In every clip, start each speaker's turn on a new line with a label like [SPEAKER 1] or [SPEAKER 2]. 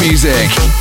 [SPEAKER 1] music.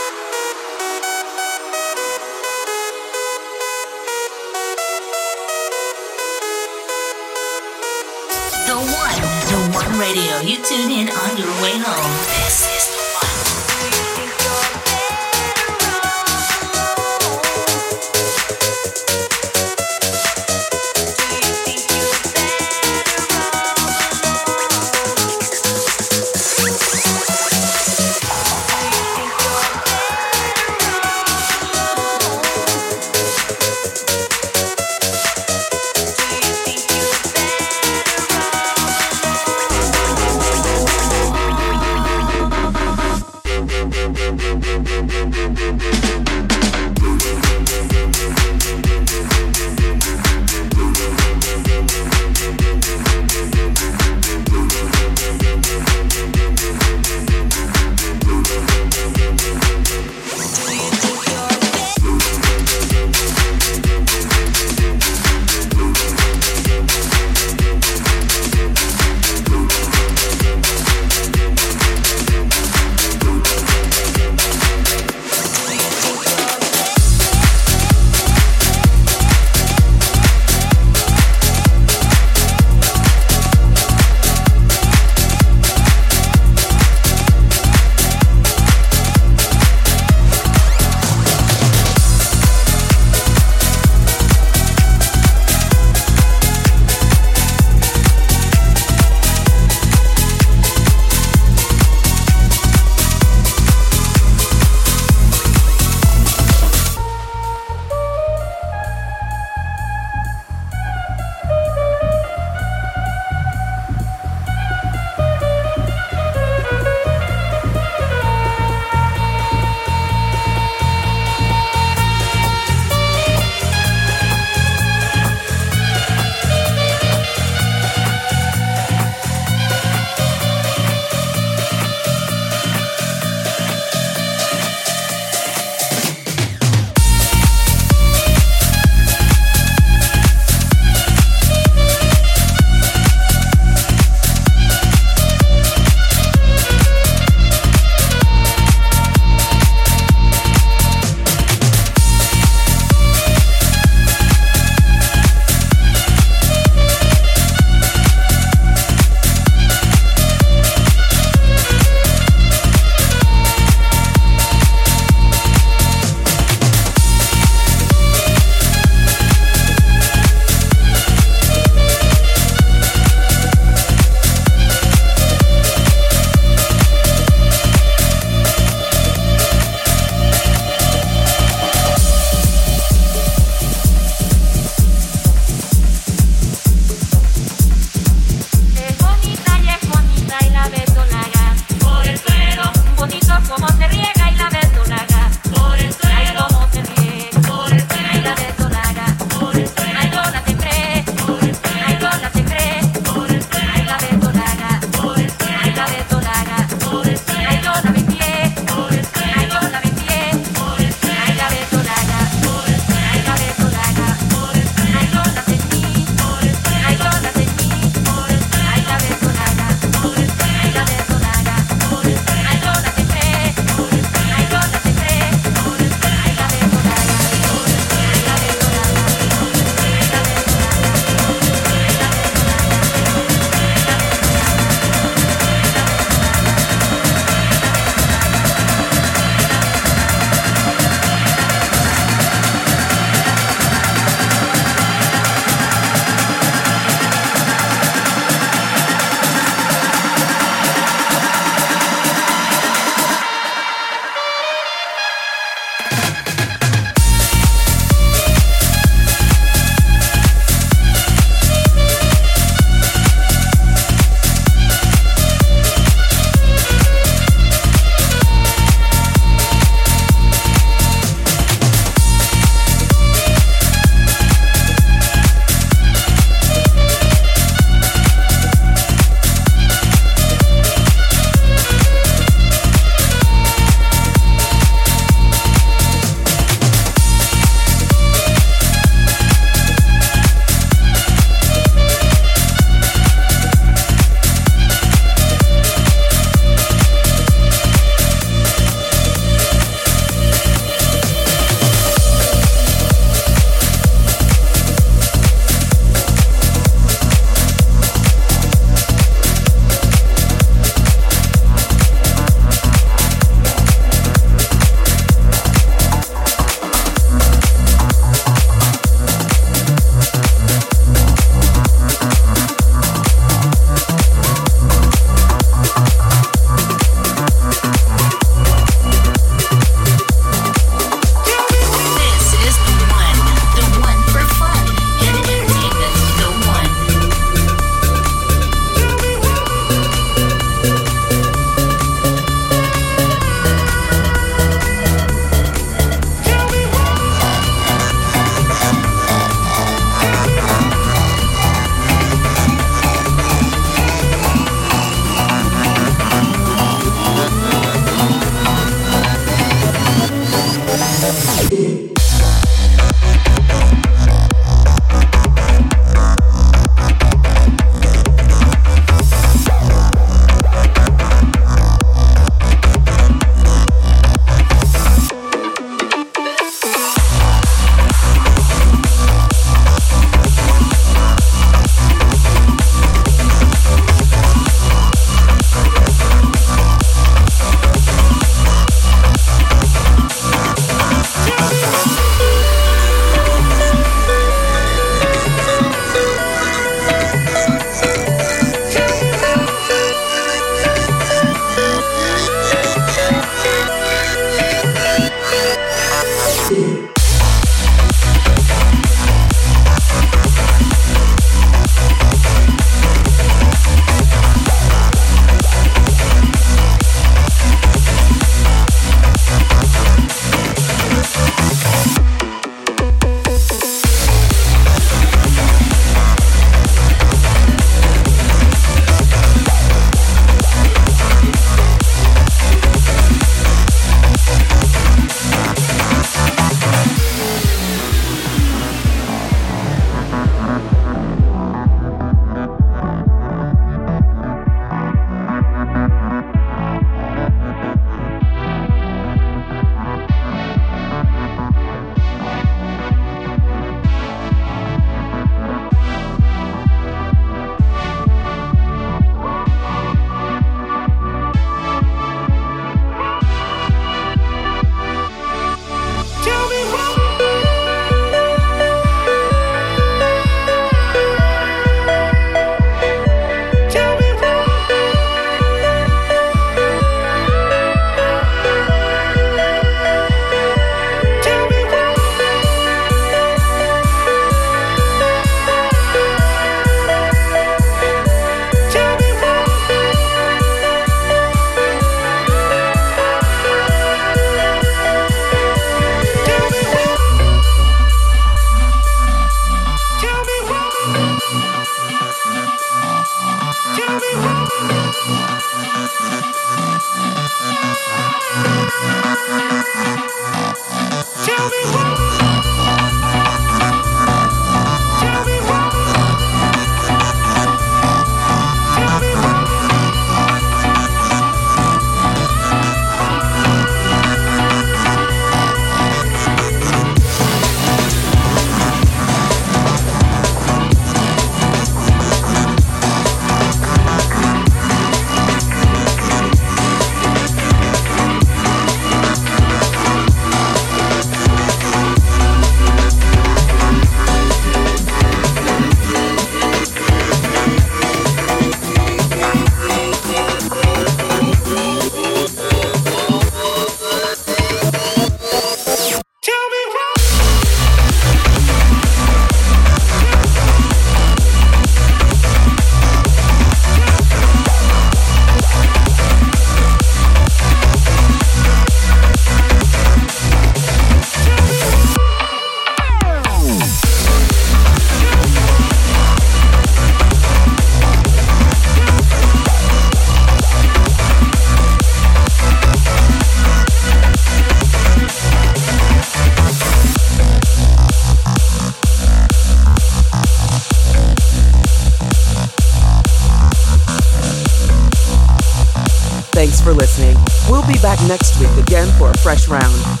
[SPEAKER 2] Fresh round.